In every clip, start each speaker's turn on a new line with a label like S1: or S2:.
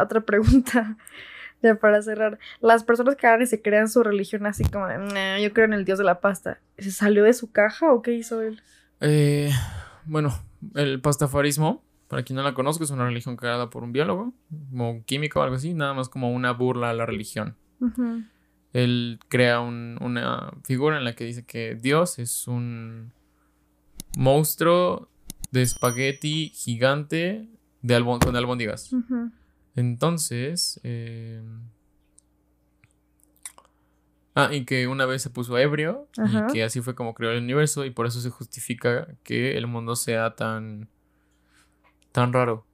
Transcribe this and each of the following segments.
S1: Otra pregunta ya para cerrar. Las personas que ahora se crean su religión así como de, "Nah, yo creo en el dios de la pasta. ¿Se salió de su caja o qué hizo él?
S2: Eh, bueno, el pastafarismo, para quien no la conozca, es una religión creada por un biólogo, como un químico o algo así, nada más como una burla a la religión.
S1: Ujú.
S2: Él crea un- una figura en la que dice que Dios es un monstruo de espagueti gigante de albon- con albóndigas. Entonces, eh, ah, y que una vez se puso ebrio y que así fue como creó el universo y por eso se justifica que el mundo sea tan tan raro,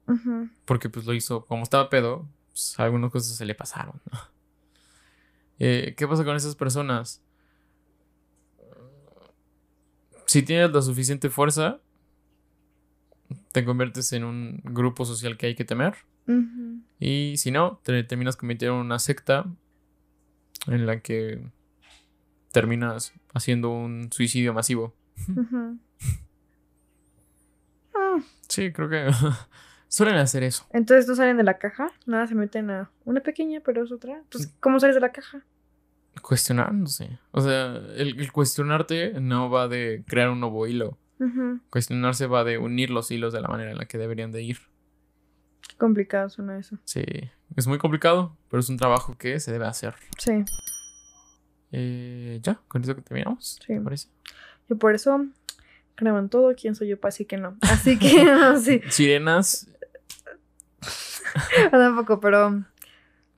S2: porque pues lo hizo como estaba pedo, pues, algunas cosas se le pasaron. ¿no? Eh, ¿Qué pasa con esas personas? Si tienes la suficiente fuerza, te conviertes en un grupo social que hay que temer. Y si no, te terminas convirtiendo en una secta en la que terminas haciendo un suicidio masivo.
S1: Ah,
S2: Sí, creo que suelen hacer eso.
S1: Entonces no salen de la caja, nada, se meten a una pequeña, pero es otra. Entonces, ¿cómo sales de la caja?
S2: Cuestionándose. O sea, el, el cuestionarte no va de crear un nuevo hilo. Cuestionarse va de unir los hilos de la manera en la que deberían de ir.
S1: Qué complicado suena eso.
S2: Sí, es muy complicado, pero es un trabajo que se debe hacer.
S1: Sí,
S2: Eh, ya, con eso que terminamos.
S1: Sí.
S2: ¿Te parece?
S1: y por eso crean todo, quién soy yo para decir que no. Así que, no, sí,
S2: Sirenas,
S1: tampoco, pero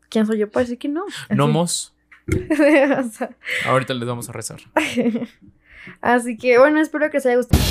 S1: quién soy yo para decir que no. Así-
S2: gnomos.
S1: O sea,
S2: Ahorita les vamos a rezar.
S1: Así que bueno, espero que les haya gustado.